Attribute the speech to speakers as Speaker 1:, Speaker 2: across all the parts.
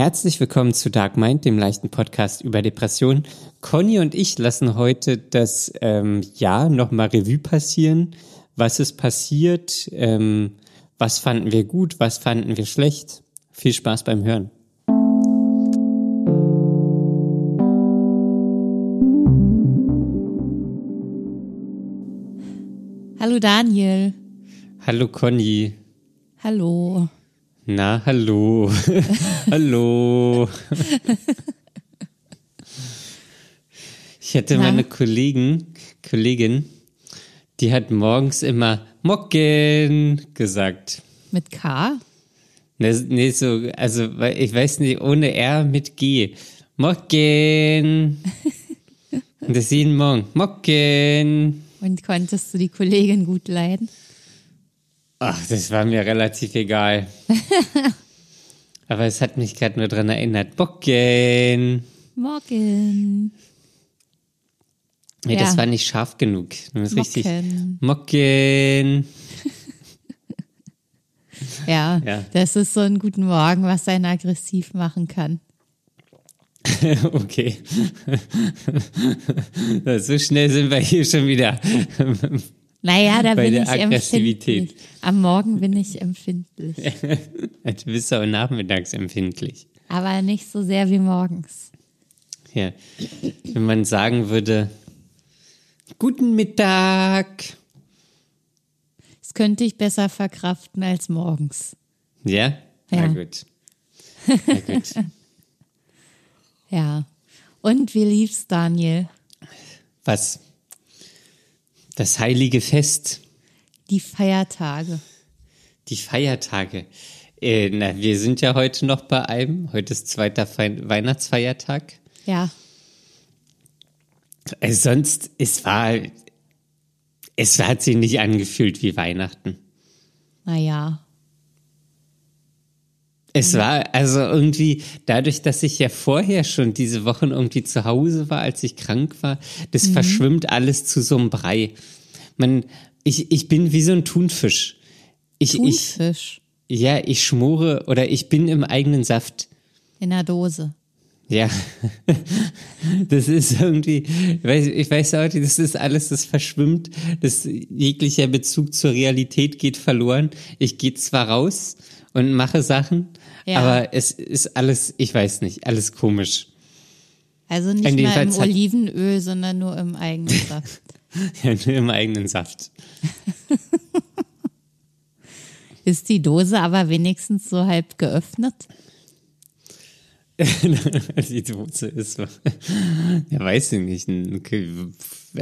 Speaker 1: Herzlich willkommen zu Dark Mind, dem leichten Podcast über Depressionen. Conny und ich lassen heute das ähm, Jahr nochmal Revue passieren. Was ist passiert? Ähm, was fanden wir gut? Was fanden wir schlecht? Viel Spaß beim Hören.
Speaker 2: Hallo Daniel.
Speaker 1: Hallo Conny.
Speaker 2: Hallo.
Speaker 1: Na, hallo. hallo. ich hätte
Speaker 2: Na?
Speaker 1: meine Kollegen, Kollegin, die hat morgens immer Mocken gesagt.
Speaker 2: Mit K?
Speaker 1: Ne, nee, so, also, ich weiß nicht, ohne R mit G. Mocken. Und das jeden Morgen. Mocken.
Speaker 2: Und konntest du die Kollegin gut leiden?
Speaker 1: Ach, das war mir relativ egal. Aber es hat mich gerade nur dran erinnert. Mocken.
Speaker 2: Morgen.
Speaker 1: Nee,
Speaker 2: Ja.
Speaker 1: das war nicht scharf genug. Musst richtig.
Speaker 2: Mocken.
Speaker 1: Mocken.
Speaker 2: Ja,
Speaker 1: Ja.
Speaker 2: das ist so ein guten Morgen, was einen aggressiv machen kann.
Speaker 1: okay. so schnell sind wir hier schon wieder.
Speaker 2: Naja, da
Speaker 1: Bei
Speaker 2: bin ich
Speaker 1: Aggressivität.
Speaker 2: empfindlich. Am Morgen bin ich empfindlich.
Speaker 1: du bist auch nachmittags empfindlich.
Speaker 2: Aber nicht so sehr wie morgens.
Speaker 1: Ja. Wenn man sagen würde, guten Mittag.
Speaker 2: Das könnte ich besser verkraften als morgens.
Speaker 1: Ja? Na
Speaker 2: Ja.
Speaker 1: gut. Na gut.
Speaker 2: Ja. Und wie lief's, Daniel?
Speaker 1: Was? Das heilige Fest,
Speaker 2: Die Feiertage.
Speaker 1: die Feiertage. Äh, na, wir sind ja heute noch bei einem. Heute ist zweiter Fei Weihnachtsfeiertag.
Speaker 2: Ja.
Speaker 1: Äh, sonst, es war, es hat sich nicht angefühlt wie Weihnachten.
Speaker 2: Naja.
Speaker 1: Es war also irgendwie, dadurch, dass ich ja vorher schon diese Wochen irgendwie zu Hause war, als ich krank war, das verschwimmt alles zu so einem Brei. Man, ich, ich bin wie so ein Thunfisch. Ich, ich,
Speaker 2: Thunfisch
Speaker 1: ja, ich schmore oder ich bin im eigenen Saft.
Speaker 2: in der Dose.
Speaker 1: Ja, das ist irgendwie, ich weiß, ich weiß auch das ist alles, das verschwimmt, das jeglicher Bezug zur Realität geht verloren. Ich gehe zwar raus und mache Sachen,
Speaker 2: Ja.
Speaker 1: aber es ist alles, ich weiß nicht, alles komisch.
Speaker 2: Also nicht mal
Speaker 1: Fall
Speaker 2: im Olivenöl, sondern nur im eigenen Saft.
Speaker 1: Ja, nur im eigenen Saft.
Speaker 2: Ist die Dose aber wenigstens so halb geöffnet?
Speaker 1: Die Dose ist ja, weiß ich nicht. Okay,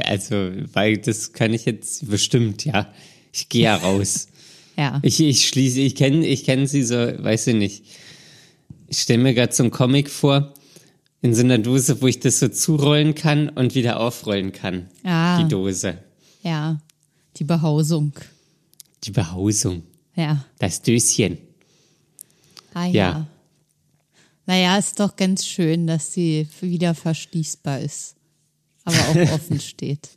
Speaker 1: Also, weil das kann ich jetzt bestimmt, ja. Ich gehe ja raus.
Speaker 2: Ja.
Speaker 1: Ich, ich schließe, ich kenne ich kenn sie so, weiß ich nicht. Ich stelle mir gerade so einen Comic vor, in so einer Dose, wo ich das so zurollen kann und wieder aufrollen kann.
Speaker 2: Ah.
Speaker 1: Die Dose.
Speaker 2: Ja. Die Behausung.
Speaker 1: Die Behausung.
Speaker 2: Ja.
Speaker 1: Das Döschen.
Speaker 2: Ah ja.
Speaker 1: Ja.
Speaker 2: Naja, ist doch ganz schön, dass sie wieder verschließbar ist. Aber auch offen steht.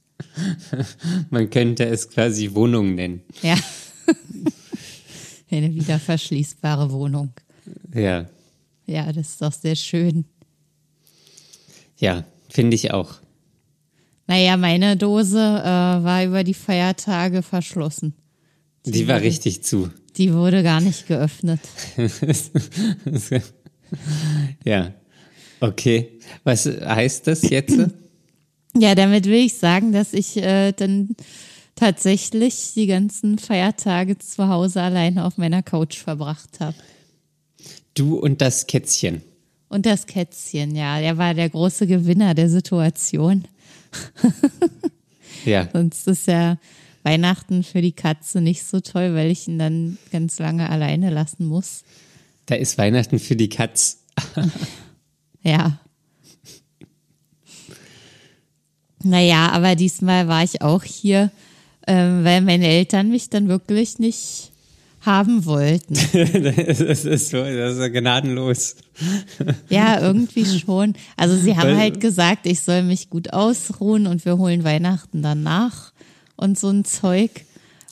Speaker 1: Man könnte es quasi Wohnung nennen.
Speaker 2: Ja. Eine wieder verschließbare Wohnung.
Speaker 1: Ja.
Speaker 2: Ja, das ist doch sehr schön.
Speaker 1: Ja, finde ich auch.
Speaker 2: Naja, meine Dose äh, war über die Feiertage verschlossen.
Speaker 1: Die war richtig zu.
Speaker 2: Die wurde gar nicht geöffnet.
Speaker 1: ja. Okay. Was heißt das jetzt?
Speaker 2: Ja, damit will ich sagen, dass ich äh, dann tatsächlich die ganzen Feiertage zu Hause alleine auf meiner Couch verbracht habe.
Speaker 1: Du und das Kätzchen.
Speaker 2: Und das Kätzchen, ja, der war der große Gewinner der Situation.
Speaker 1: Ja.
Speaker 2: Sonst ist ja Weihnachten für die Katze nicht so toll, weil ich ihn dann ganz lange alleine lassen muss.
Speaker 1: Da ist Weihnachten für die Katz.
Speaker 2: Ja. Naja, aber diesmal war ich auch hier, ähm, weil meine Eltern mich dann wirklich nicht haben wollten.
Speaker 1: das ist so, das ist so gnadenlos.
Speaker 2: Ja, irgendwie schon. Also sie haben halt gesagt, ich soll mich gut ausruhen und wir holen Weihnachten danach und so ein Zeug.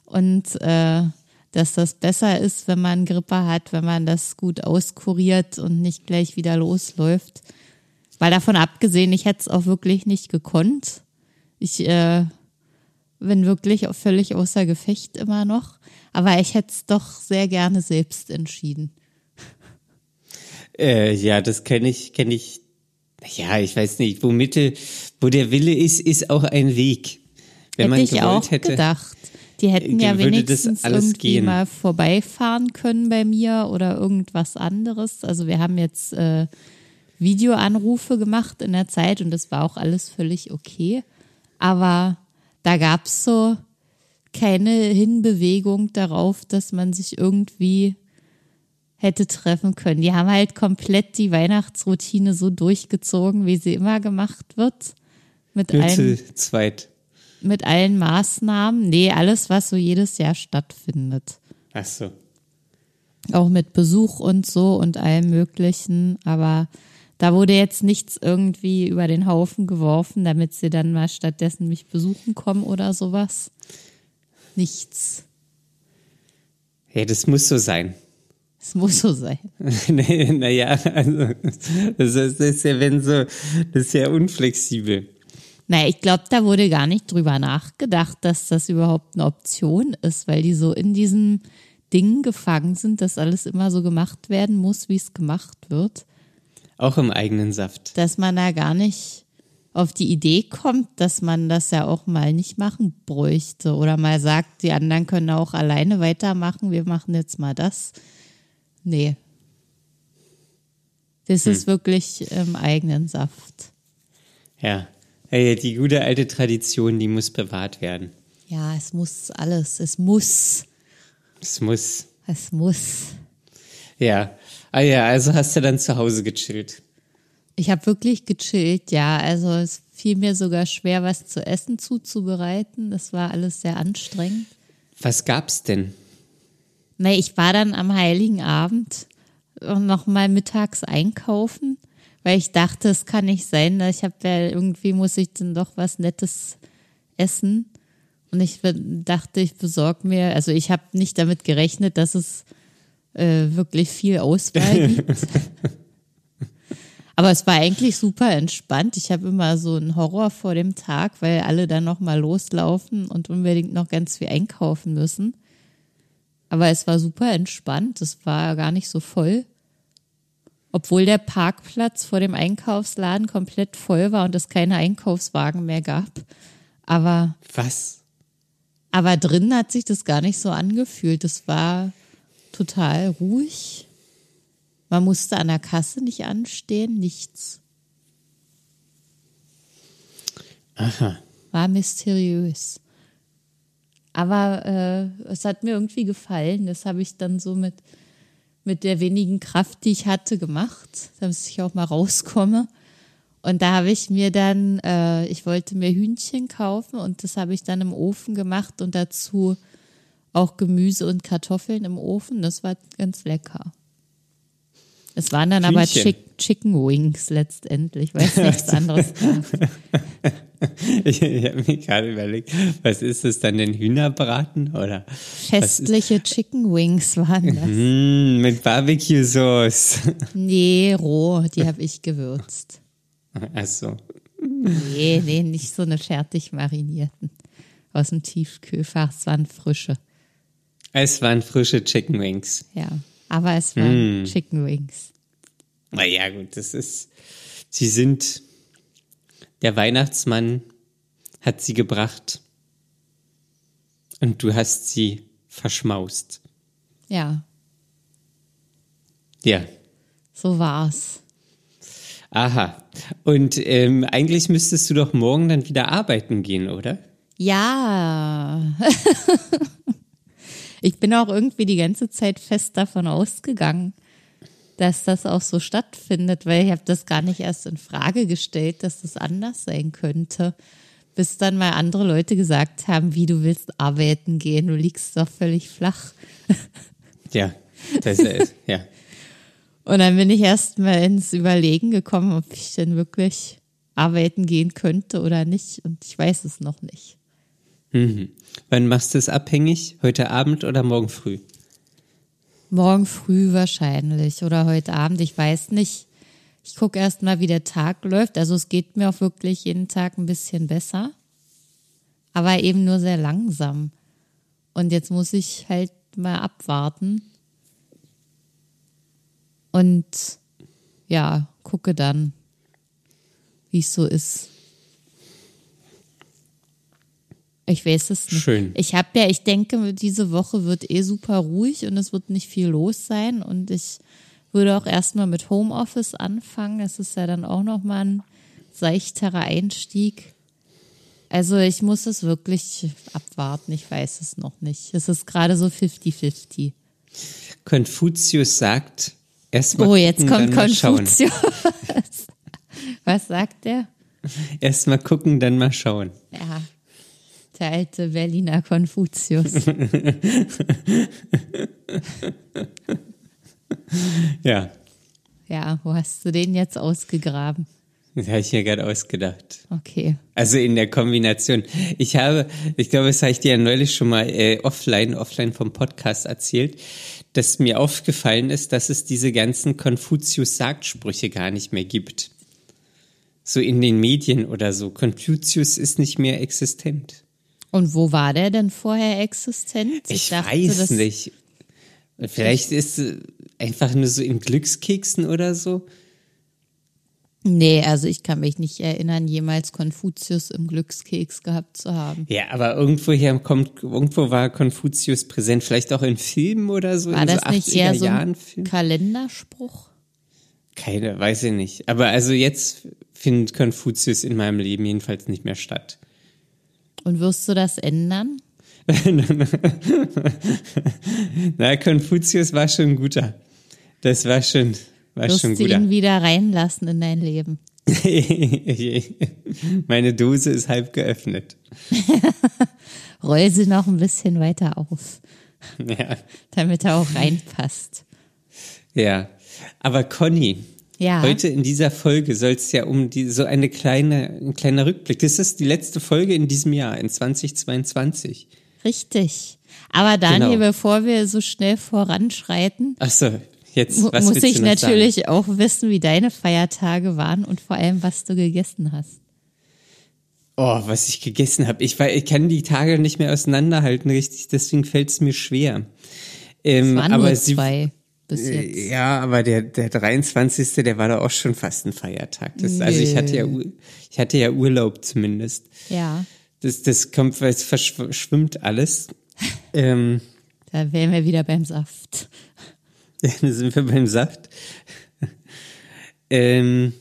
Speaker 2: Und äh, dass das besser ist, wenn man Grippe hat, wenn man das gut auskuriert und nicht gleich wieder losläuft. Weil davon abgesehen, ich hätte es auch wirklich nicht gekonnt. Ich äh, bin wirklich auch völlig außer Gefecht immer noch. Aber ich hätte es doch sehr gerne selbst entschieden.
Speaker 1: Äh, ja, das kenne ich, kenne ich. Ja, ich weiß nicht, wo Mitte, wo der Wille ist, ist auch ein Weg. Wenn
Speaker 2: hätte
Speaker 1: man
Speaker 2: ich
Speaker 1: gewollt
Speaker 2: auch
Speaker 1: hätte.
Speaker 2: gedacht. Die hätten ja
Speaker 1: würde das
Speaker 2: wenigstens irgendwie
Speaker 1: gehen.
Speaker 2: mal vorbeifahren können bei mir oder irgendwas anderes. Also wir haben jetzt äh, Videoanrufe gemacht in der Zeit und das war auch alles völlig okay. Aber da gab es so keine Hinbewegung darauf, dass man sich irgendwie hätte treffen können. Die haben halt komplett die Weihnachtsroutine so durchgezogen, wie sie immer gemacht wird. Mit
Speaker 1: Nur
Speaker 2: allen
Speaker 1: zweit.
Speaker 2: mit allen Maßnahmen. Nee, alles, was so jedes Jahr stattfindet.
Speaker 1: Ach so.
Speaker 2: Auch mit Besuch und so und allem Möglichen. Aber da wurde jetzt nichts irgendwie über den Haufen geworfen, damit sie dann mal stattdessen mich besuchen kommen oder sowas. Nichts.
Speaker 1: Ja, das muss so sein.
Speaker 2: Es muss so sein.
Speaker 1: Naja, also, das ist, das ist ja, wenn so, das ist ja unflexibel.
Speaker 2: Naja, ich glaube, da wurde gar nicht drüber nachgedacht, dass das überhaupt eine Option ist, weil die so in diesen Dingen gefangen sind, dass alles immer so gemacht werden muss, wie es gemacht wird.
Speaker 1: Auch im eigenen Saft.
Speaker 2: dass man da gar nicht auf die Idee kommt, dass man das ja auch mal nicht machen bräuchte oder mal sagt, die anderen können auch alleine weitermachen, wir machen jetzt mal das. Nee. Das ist wirklich im eigenen Saft.
Speaker 1: Ja. Hey, die gute alte Tradition, die muss bewahrt werden.
Speaker 2: Ja, es muss alles, es muss,
Speaker 1: Es muss.
Speaker 2: es muss.
Speaker 1: Ja. Ah ja, also hast du dann zu Hause gechillt.
Speaker 2: Ich habe wirklich gechillt, ja. Also es fiel mir sogar schwer, was zu essen zuzubereiten. Das war alles sehr anstrengend.
Speaker 1: Was gab's denn?
Speaker 2: Nee, ich war dann am Heiligen Abend noch mal mittags einkaufen, weil ich dachte, es kann nicht sein, dass ich habe ja irgendwie muss ich dann doch was Nettes essen und ich dachte, ich besorge mir, also ich habe nicht damit gerechnet, dass es äh, wirklich viel Auswahl gibt. Aber es war eigentlich super entspannt. Ich habe immer so einen Horror vor dem Tag, weil alle dann noch mal loslaufen und unbedingt noch ganz viel einkaufen müssen. Aber es war super entspannt. Es war gar nicht so voll. Obwohl der Parkplatz vor dem Einkaufsladen komplett voll war und es keine Einkaufswagen mehr gab. Aber,
Speaker 1: Was?
Speaker 2: aber drinnen hat sich das gar nicht so angefühlt. Es war total ruhig. Man musste an der Kasse nicht anstehen, nichts.
Speaker 1: Aha.
Speaker 2: War mysteriös. Aber äh, es hat mir irgendwie gefallen. Das habe ich dann so mit, mit der wenigen Kraft, die ich hatte, gemacht, damit ich auch mal rauskomme. Und da habe ich mir dann, äh, ich wollte mir Hühnchen kaufen und das habe ich dann im Ofen gemacht und dazu auch Gemüse und Kartoffeln im Ofen. Das war ganz lecker. Es waren dann aber
Speaker 1: Hühnchen.
Speaker 2: Chick Chicken Wings letztendlich, weil es nichts anderes gab.
Speaker 1: Ich, ich habe mir gerade überlegt, was ist das dann, denn Hühnerbraten oder?
Speaker 2: Festliche Chicken Wings waren das.
Speaker 1: Mm, mit Barbecue-Sauce.
Speaker 2: Nee, roh, die habe ich gewürzt.
Speaker 1: Ach so.
Speaker 2: Nee, nee, nicht so eine fertig marinierten. Aus dem Tiefkühlfach, es waren frische.
Speaker 1: Es waren frische Chicken Wings.
Speaker 2: Ja, aber es waren Chicken Wings.
Speaker 1: Na ja, gut, das ist. Sie sind. Der Weihnachtsmann hat sie gebracht. Und du hast sie verschmaust.
Speaker 2: Ja,
Speaker 1: Ja.
Speaker 2: so war's.
Speaker 1: Aha. Und ähm, eigentlich müsstest du doch morgen dann wieder arbeiten gehen, oder?
Speaker 2: Ja. ich bin auch irgendwie die ganze Zeit fest davon ausgegangen, dass das auch so stattfindet, weil ich habe das gar nicht erst in Frage gestellt, dass das anders sein könnte. Bis dann mal andere Leute gesagt haben, wie du willst arbeiten gehen, du liegst doch völlig flach.
Speaker 1: Ja. Das ist, ja.
Speaker 2: Und dann bin ich erst mal ins Überlegen gekommen, ob ich denn wirklich arbeiten gehen könnte oder nicht. Und ich weiß es noch nicht.
Speaker 1: Mhm. Wann machst du es abhängig? Heute Abend oder morgen früh?
Speaker 2: Morgen früh wahrscheinlich oder heute Abend, ich weiß nicht. Ich gucke erst mal, wie der Tag läuft. Also es geht mir auch wirklich jeden Tag ein bisschen besser, aber eben nur sehr langsam. Und jetzt muss ich halt mal abwarten. Und ja, gucke dann, wie es so ist. Ich weiß es nicht.
Speaker 1: Schön.
Speaker 2: Ich habe ja, ich denke, diese Woche wird eh super ruhig und es wird nicht viel los sein. Und ich würde auch erstmal mit Homeoffice anfangen. Das ist ja dann auch nochmal ein seichterer Einstieg. Also ich muss es wirklich abwarten. Ich weiß es noch nicht. Es ist gerade so 50-50.
Speaker 1: Konfuzius sagt, erstmal
Speaker 2: Oh, jetzt
Speaker 1: gucken,
Speaker 2: kommt. Konfuzius. Was sagt der?
Speaker 1: Erstmal gucken, dann mal schauen.
Speaker 2: Ja, der alte Berliner Konfuzius.
Speaker 1: Ja,
Speaker 2: Ja, wo hast du den jetzt ausgegraben?
Speaker 1: das habe ich mir gerade ausgedacht.
Speaker 2: Okay.
Speaker 1: Also in der Kombination. Ich habe, ich glaube, das habe ich dir ja neulich schon mal äh, offline, offline vom Podcast erzählt, dass mir aufgefallen ist, dass es diese ganzen Konfuzius-Sagtsprüche gar nicht mehr gibt. So in den Medien oder so. Konfuzius ist nicht mehr existent.
Speaker 2: Und wo war der denn vorher existent?
Speaker 1: Ich,
Speaker 2: dachte,
Speaker 1: weiß
Speaker 2: das-
Speaker 1: nicht. Vielleicht ist es einfach nur so in Glückskeksen oder so.
Speaker 2: Nee, also ich kann mich nicht erinnern, jemals Konfuzius im Glückskeks gehabt zu haben.
Speaker 1: Ja, aber irgendwoher kommt, irgendwo war Konfuzius präsent, vielleicht auch in Filmen oder so,
Speaker 2: War das
Speaker 1: so 80er
Speaker 2: nicht eher so ein. Kalenderspruch?
Speaker 1: Keine, weiß ich nicht. Aber also jetzt findet Konfuzius in meinem Leben jedenfalls nicht mehr statt.
Speaker 2: Und wirst du das ändern?
Speaker 1: Na, Konfuzius war schon ein guter. Das war schon, war
Speaker 2: Wirst
Speaker 1: schon
Speaker 2: du
Speaker 1: guter.
Speaker 2: ihn wieder reinlassen in dein Leben?
Speaker 1: Meine Dose ist halb geöffnet.
Speaker 2: Roll sie noch ein bisschen weiter auf,
Speaker 1: Ja,
Speaker 2: damit er auch reinpasst.
Speaker 1: ja. Aber Conny,
Speaker 2: Ja.
Speaker 1: heute in dieser Folge soll es ja um die, so eine kleine, ein kleiner Rückblick. Das ist die letzte Folge in diesem Jahr, in 2022.
Speaker 2: Richtig. Aber Daniel,
Speaker 1: Genau.
Speaker 2: bevor wir so schnell voranschreiten,
Speaker 1: Ach so, jetzt, was
Speaker 2: muss ich natürlich auch wissen, wie deine Feiertage waren und vor allem, was du gegessen hast.
Speaker 1: Oh, was ich gegessen habe. Ich, ich kann die Tage nicht mehr auseinanderhalten, richtig, deswegen fällt es mir schwer. Ähm,
Speaker 2: Es waren
Speaker 1: aber
Speaker 2: nur
Speaker 1: sie,
Speaker 2: zwei bis
Speaker 1: äh,
Speaker 2: jetzt.
Speaker 1: Ja, aber der, der 23. der war doch auch schon fast ein Feiertag. Das, also ich hatte ja, ich hatte ja Urlaub zumindest.
Speaker 2: Ja,
Speaker 1: Das, das kommt, weil es verschwimmt alles. ähm,
Speaker 2: da wären wir wieder beim Saft.
Speaker 1: Ja, da sind wir beim Saft. ähm,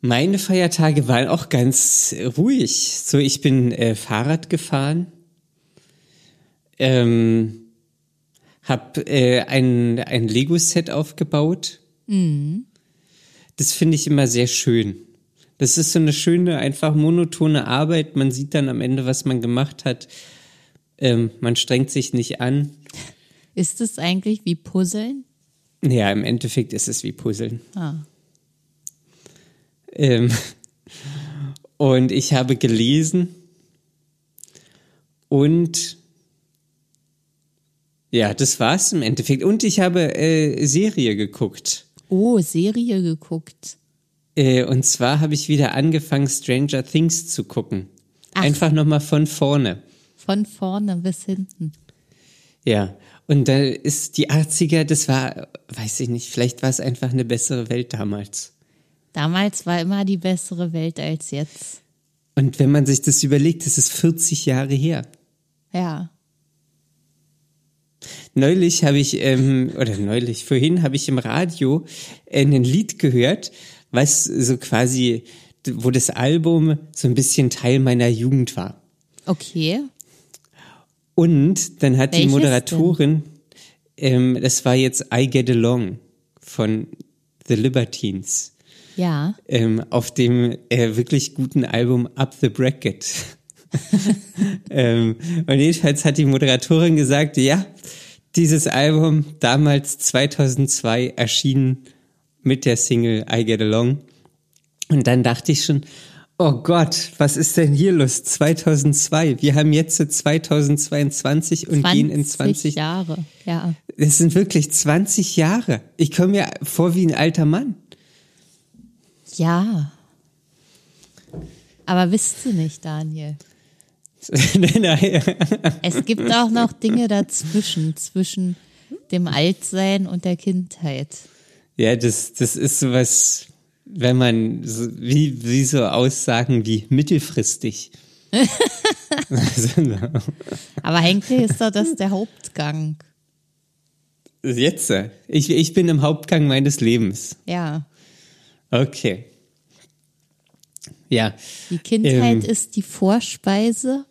Speaker 1: meine Feiertage waren auch ganz ruhig. So, ich bin äh, Fahrrad gefahren, ähm, hab äh, ein, ein Lego-Set aufgebaut. Das finde ich immer sehr schön. Das ist so eine schöne, einfach monotone Arbeit. Man sieht dann am Ende, was man gemacht hat. Ähm, man strengt sich nicht an.
Speaker 2: Ist es eigentlich wie Puzzeln?
Speaker 1: Ja, im Endeffekt ist es wie Puzzeln.
Speaker 2: Ah.
Speaker 1: Ähm, und ich habe gelesen und ja, das war's im Endeffekt. Und ich habe äh, Serie geguckt.
Speaker 2: Oh, Serie geguckt.
Speaker 1: Äh, und zwar habe ich wieder angefangen, Stranger Things zu gucken.
Speaker 2: Ach.
Speaker 1: Einfach nochmal von vorne.
Speaker 2: Von vorne bis hinten.
Speaker 1: Ja. Und da ist die 80er, das war, weiß ich nicht, vielleicht war es einfach eine bessere Welt damals.
Speaker 2: Damals war immer die bessere Welt als jetzt.
Speaker 1: Und wenn man sich das überlegt, das ist 40 Jahre her.
Speaker 2: Ja.
Speaker 1: Neulich habe ich, ähm, oder neulich, vorhin habe ich im Radio ein Lied gehört, was so quasi, wo das Album so ein bisschen Teil meiner Jugend war.
Speaker 2: Okay.
Speaker 1: Und dann hat die
Speaker 2: Welches
Speaker 1: Moderatorin, ähm, das war jetzt I Get Along von The Libertines,
Speaker 2: Ja.
Speaker 1: ähm, auf dem äh, wirklich guten Album Up the Bracket. ähm, und jedenfalls hat die Moderatorin gesagt, ja, dieses Album damals 2002 erschienen mit der Single I Get Along. Und dann dachte ich schon, Oh Gott, was ist denn hier los? 2002. Wir haben jetzt 2022 und gehen in 20
Speaker 2: Jahre. Ja.
Speaker 1: Es sind wirklich 20 Jahre. Ich komme mir vor wie ein alter Mann.
Speaker 2: Ja. Aber wisst ihr nicht, Daniel? es gibt auch noch Dinge dazwischen, zwischen dem Altsein und der Kindheit.
Speaker 1: Ja, das, das ist sowas, wenn man, so, wie, wie so Aussagen wie mittelfristig.
Speaker 2: Aber eigentlich ist doch das der Hauptgang.
Speaker 1: Jetzt? Ich, ich bin im Hauptgang meines Lebens.
Speaker 2: Ja.
Speaker 1: Okay. Ja.
Speaker 2: Die Kindheit ähm, ist die Vorspeise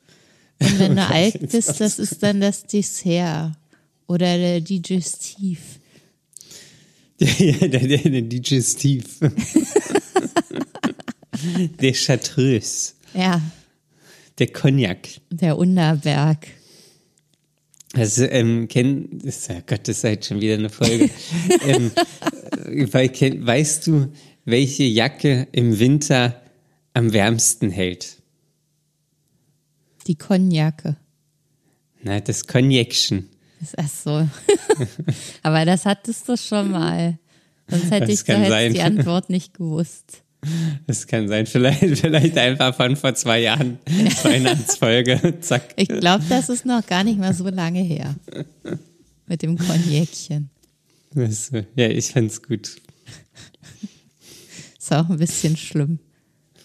Speaker 2: und wenn du alt bist, das ist dann das Dessert oder der Digestiv.
Speaker 1: Der, der, der Digestiv. der Chartreuse.
Speaker 2: Ja.
Speaker 1: Der Cognac.
Speaker 2: Der Unterberg.
Speaker 1: Also, ähm, kenn, oh Gott, das ist halt schon wieder eine Folge. ähm, weißt du, welche Jacke im Winter am wärmsten hält?
Speaker 2: Die Cognacke.
Speaker 1: Na, das Cognacchen.
Speaker 2: Ach so. Aber das hattest du schon mal. Sonst hätte das ich da jetzt die Antwort nicht gewusst.
Speaker 1: Das kann sein. Vielleicht, vielleicht einfach von vor zwei Jahren. Weihnachtsfolge. Zack.
Speaker 2: Ich glaube, das ist noch gar nicht mal so lange her. Mit dem Cognacchen.
Speaker 1: Ja, ich fand's gut.
Speaker 2: Ist auch ein bisschen schlimm.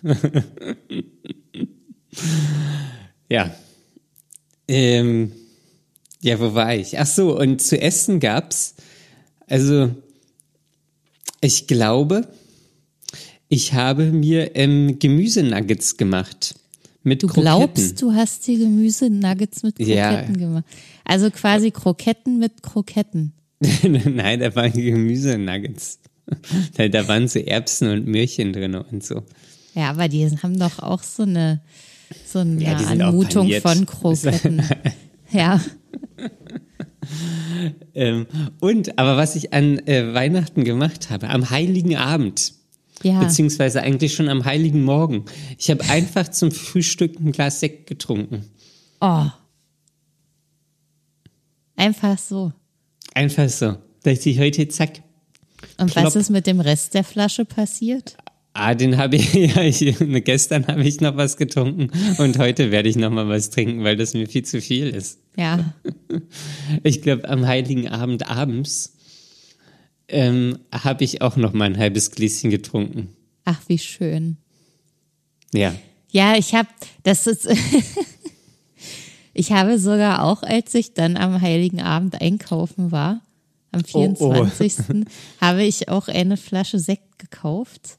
Speaker 1: ja. Ähm, ja, wo war ich? Ach so, und zu essen gab's, also ich glaube, ich habe mir ähm, Gemüsenuggets gemacht. Mit
Speaker 2: du
Speaker 1: Kroketten.
Speaker 2: glaubst, du hast dir Gemüsenuggets mit Kroketten ja. gemacht. Also quasi Kroketten mit Kroketten.
Speaker 1: Nein, da waren Gemüsenuggets. Da, da waren so Erbsen und Möhrchen drin und so.
Speaker 2: Ja, aber die haben doch auch so eine, so eine ja, Anmutung von Kroketten. ja.
Speaker 1: ähm, und, aber was ich an äh, Weihnachten gemacht habe, am Heiligen Abend, ja. beziehungsweise eigentlich schon am Heiligen Morgen, ich habe einfach zum Frühstück ein Glas Sekt getrunken.
Speaker 2: Oh. Einfach so.
Speaker 1: Einfach so. Da ich heute zack.
Speaker 2: Und plopp. was ist mit dem Rest der Flasche passiert?
Speaker 1: Ah, den habe ich, ja, ich, gestern habe ich noch was getrunken und heute werde ich noch mal was trinken, weil das mir viel zu viel ist.
Speaker 2: Ja.
Speaker 1: Ich glaube, am Heiligen Abend abends ähm, habe ich auch noch mal ein halbes Gläschen getrunken.
Speaker 2: Ach, wie schön.
Speaker 1: Ja.
Speaker 2: Ja, ich habe, das ist, ich habe sogar auch, als ich dann am Heiligen Abend einkaufen war, am 24. Oh, oh. habe ich auch eine Flasche Sekt gekauft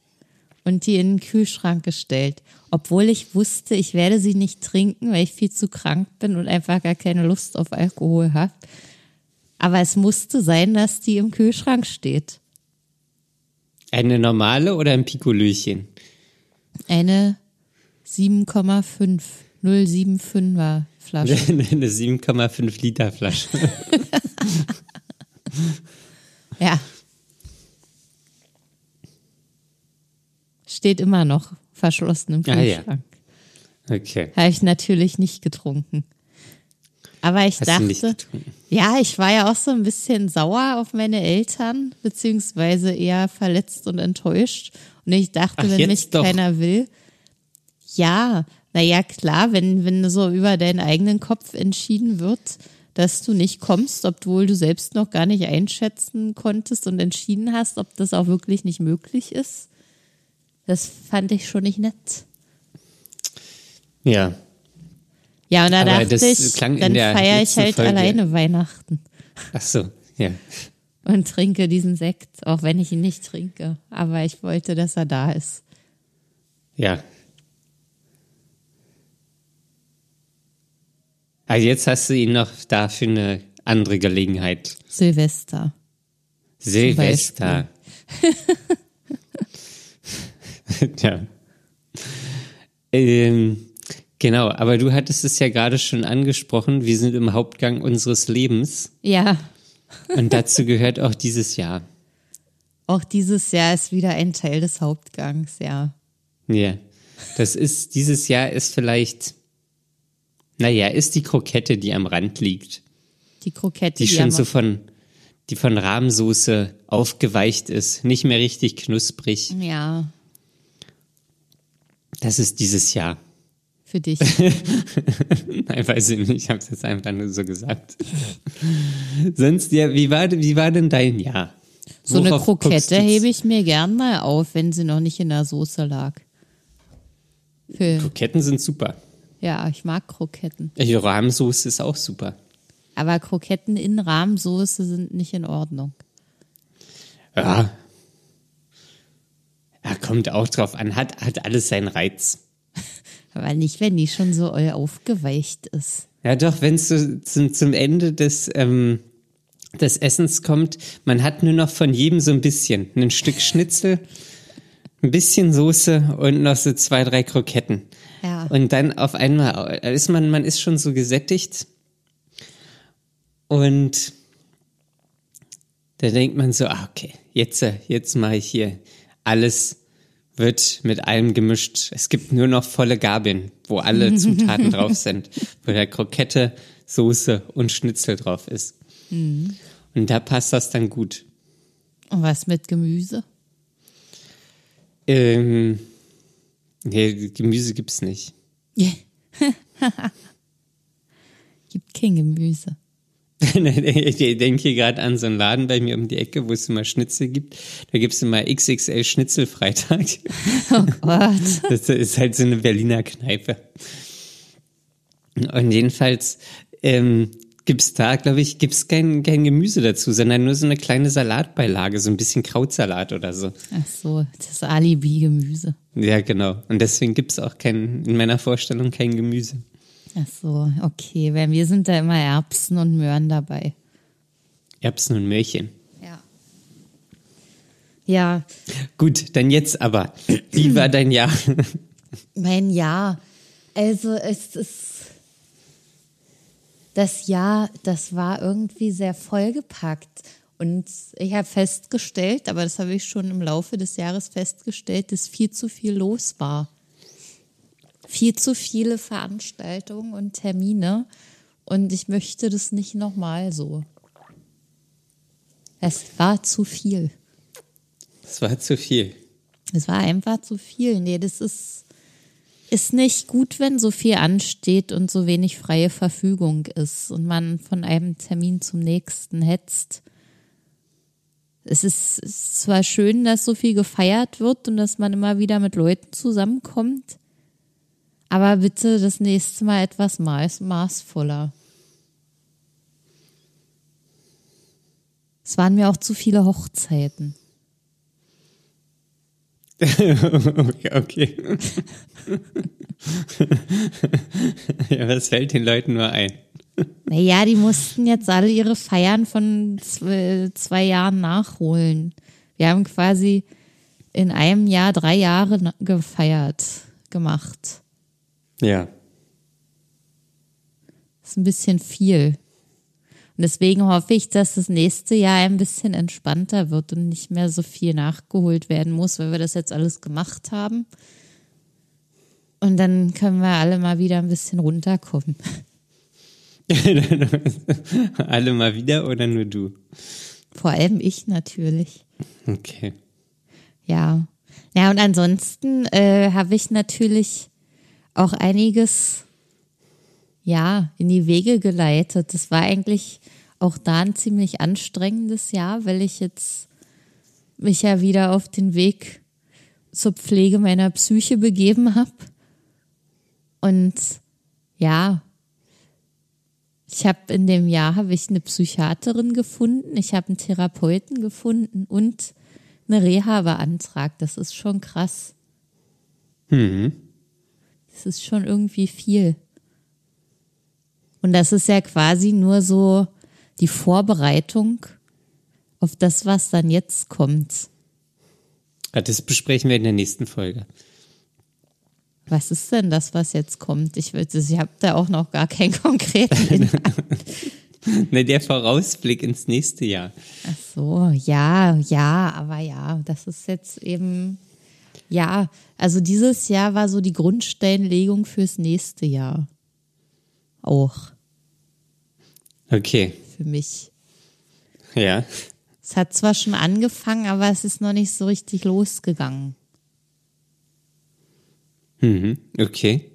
Speaker 2: und die in den Kühlschrank gestellt. Obwohl ich wusste, ich werde sie nicht trinken, weil ich viel zu krank bin und einfach gar keine Lust auf Alkohol habe. Aber es musste sein, dass die im Kühlschrank steht.
Speaker 1: Eine normale oder ein Pikolöchen?
Speaker 2: Eine 7,5, 075er Flasche.
Speaker 1: Eine 7,5 Liter Flasche.
Speaker 2: ja. Steht immer noch verschlossen im Kühlschrank.
Speaker 1: Ah, ja. Okay.
Speaker 2: Habe ich natürlich nicht getrunken. Aber ich Hast dachte, ja, ich war ja auch so ein bisschen sauer auf meine Eltern, beziehungsweise eher verletzt und enttäuscht. Und ich dachte, Ach, wenn mich doch. keiner will, ja, naja, klar, wenn, wenn so über deinen eigenen Kopf entschieden wird, dass du nicht kommst, obwohl du selbst noch gar nicht einschätzen konntest und entschieden hast, ob das auch wirklich nicht möglich ist, das fand ich schon nicht nett.
Speaker 1: Ja.
Speaker 2: Ja, und da Aber dachte ich, dann feiere ich halt Folge. alleine Weihnachten.
Speaker 1: Ach so, ja.
Speaker 2: Und trinke diesen Sekt, auch wenn ich ihn nicht trinke. Aber ich wollte, dass er da ist.
Speaker 1: Ja. Also jetzt hast du ihn noch da für eine andere Gelegenheit.
Speaker 2: Silvester.
Speaker 1: Silvester. ja. Ähm, genau, aber du hattest es ja gerade schon angesprochen, wir sind im Hauptgang unseres Lebens.
Speaker 2: Ja.
Speaker 1: Und dazu gehört auch dieses Jahr.
Speaker 2: Auch dieses Jahr ist wieder ein Teil des Hauptgangs, ja.
Speaker 1: Ja. Das ist, dieses Jahr ist vielleicht, naja, ist die Krokette, die am Rand liegt.
Speaker 2: Die Krokette,
Speaker 1: Die,
Speaker 2: die,
Speaker 1: schon so von, die von Rahmsoße aufgeweicht ist, nicht mehr richtig knusprig.
Speaker 2: Ja,
Speaker 1: Das ist dieses Jahr.
Speaker 2: für dich.
Speaker 1: Nein, weiß ich nicht, ich habe es jetzt einfach nur so gesagt. Sonst, ja, wie war, wie war denn dein Jahr?
Speaker 2: So eine
Speaker 1: Worauf guckst
Speaker 2: Krokette hebe ich mir gern mal auf, wenn sie noch nicht in der Soße lag. Für,
Speaker 1: Kroketten sind super.
Speaker 2: ja, ich mag Kroketten.
Speaker 1: Die Rahmsoße ist auch super.
Speaker 2: Aber Kroketten in Rahmsoße sind nicht in Ordnung.
Speaker 1: Ja. Ja, kommt auch drauf an, hat, hat alles seinen Reiz.
Speaker 2: Aber nicht, wenn die schon so äh, aufgeweicht ist.
Speaker 1: Ja, doch, wenn es so zum, zum Ende des, ähm, des Essens kommt, man hat nur noch von jedem so ein bisschen. Ein Stück Schnitzel, ein bisschen Soße und noch so zwei, drei Kroketten.
Speaker 2: Ja.
Speaker 1: Und dann auf einmal ist man, man ist schon so gesättigt. Und da denkt man so, ah, okay, jetzt, äh, jetzt mache ich hier alles wird mit allem gemischt. Es gibt nur noch volle Gabeln, wo alle Zutaten drauf sind, wo der Krokette, Soße und Schnitzel drauf ist. Und da passt das dann gut.
Speaker 2: Und was mit Gemüse?
Speaker 1: Ähm, nee, Gemüse gibt's nicht.
Speaker 2: Gibt kein Gemüse.
Speaker 1: ich denke hier gerade an so einen Laden bei mir um die Ecke, wo es immer Schnitzel gibt. Da gibt's immer XXL Schnitzelfreitag.
Speaker 2: Oh Gott.
Speaker 1: Das ist halt so eine Berliner Kneipe. Und jedenfalls ähm, gibt's da, glaube ich, gibt's kein, kein Gemüse dazu, sondern nur so eine kleine Salatbeilage, so ein bisschen Krautsalat oder so.
Speaker 2: Ach so, das Alibi-Gemüse.
Speaker 1: Ja, genau. Und deswegen gibt's auch kein, in meiner Vorstellung kein Gemüse.
Speaker 2: Ach so, okay. Weil wir sind da immer Erbsen und Möhren dabei.
Speaker 1: Erbsen und Möhrchen.
Speaker 2: Ja. Ja,
Speaker 1: Gut, dann jetzt aber. Wie war dein Jahr?
Speaker 2: mein Jahr. Also es ist. Das Jahr, das war irgendwie sehr vollgepackt. Und ich habe festgestellt, aber das habe ich schon im Laufe des Jahres festgestellt, dass viel zu viel los war. Viel zu viele Veranstaltungen und Termine. Und ich möchte das nicht nochmal so. Es war zu viel.
Speaker 1: Das war zu viel.
Speaker 2: Es war einfach zu viel. Nee, das ist, ist nicht gut, wenn so viel ansteht und so wenig freie Verfügung ist und man von einem Termin zum nächsten hetzt. Es ist, es ist zwar schön, dass so viel gefeiert wird und dass man immer wieder mit Leuten zusammenkommt, aber bitte das nächste Mal etwas maß, maßvoller. Es waren mir auch zu viele Hochzeiten.
Speaker 1: okay. okay. ja, was fällt den Leuten nur ein?
Speaker 2: Naja, die mussten jetzt alle ihre Feiern von zwei, zwei Jahren nachholen. Wir haben quasi in einem Jahr drei Jahre gefeiert, gemacht.
Speaker 1: Ja.
Speaker 2: Das ist ein bisschen viel. Und deswegen hoffe ich, dass das nächste Jahr ein bisschen entspannter wird und nicht mehr so viel nachgeholt werden muss, weil wir das jetzt alles gemacht haben. Und dann können wir alle mal wieder ein bisschen runterkommen.
Speaker 1: Alle mal wieder oder nur du?
Speaker 2: Vor allem ich natürlich.
Speaker 1: Okay.
Speaker 2: Ja. Ja, und ansonsten äh, habe ich natürlich auch einiges ja in die Wege geleitet. Das war eigentlich auch da ein ziemlich anstrengendes Jahr, weil ich jetzt mich ja wieder auf den Weg zur Pflege meiner Psyche begeben habe. Und ja, ich habe in dem Jahr habe ich eine Psychiaterin gefunden, ich habe einen Therapeuten gefunden und eine Reha beantragt. Das ist schon krass.
Speaker 1: Mhm.
Speaker 2: Das ist schon irgendwie viel. Und das ist ja quasi nur so die Vorbereitung auf das, was dann jetzt kommt.
Speaker 1: Ah, Das besprechen wir in der nächsten Folge.
Speaker 2: Was ist denn das, was jetzt kommt? Ich, ich habe da auch noch gar keinen konkreten Inhalt.
Speaker 1: Ne, der Vorausblick ins nächste Jahr.
Speaker 2: Ach so, ja, ja, aber ja, das ist jetzt eben Ja, also dieses Jahr war so die Grundsteinlegung fürs nächste Jahr. Auch
Speaker 1: Okay,
Speaker 2: für mich.
Speaker 1: ja.
Speaker 2: Es hat zwar schon angefangen, aber es ist noch nicht so richtig losgegangen.
Speaker 1: Mhm. Okay.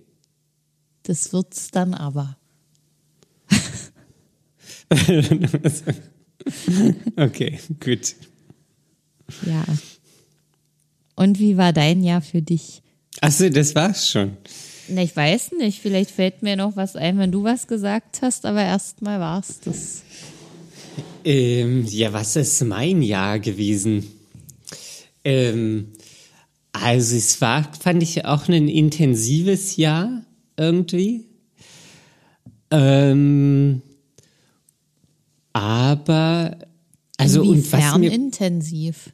Speaker 2: Das wird's dann aber.
Speaker 1: Okay, gut.
Speaker 2: Ja. Und wie war dein Jahr für dich?
Speaker 1: Achso, das war's schon.
Speaker 2: Na, ich weiß nicht, vielleicht fällt mir noch was ein, wenn du was gesagt hast, aber erstmal war's das.
Speaker 1: Ähm, ja, was ist mein Jahr gewesen? Ähm, also es war, fand ich auch ein intensives Jahr irgendwie. Ähm, aber also und was
Speaker 2: Inwiefern
Speaker 1: mir
Speaker 2: intensiv?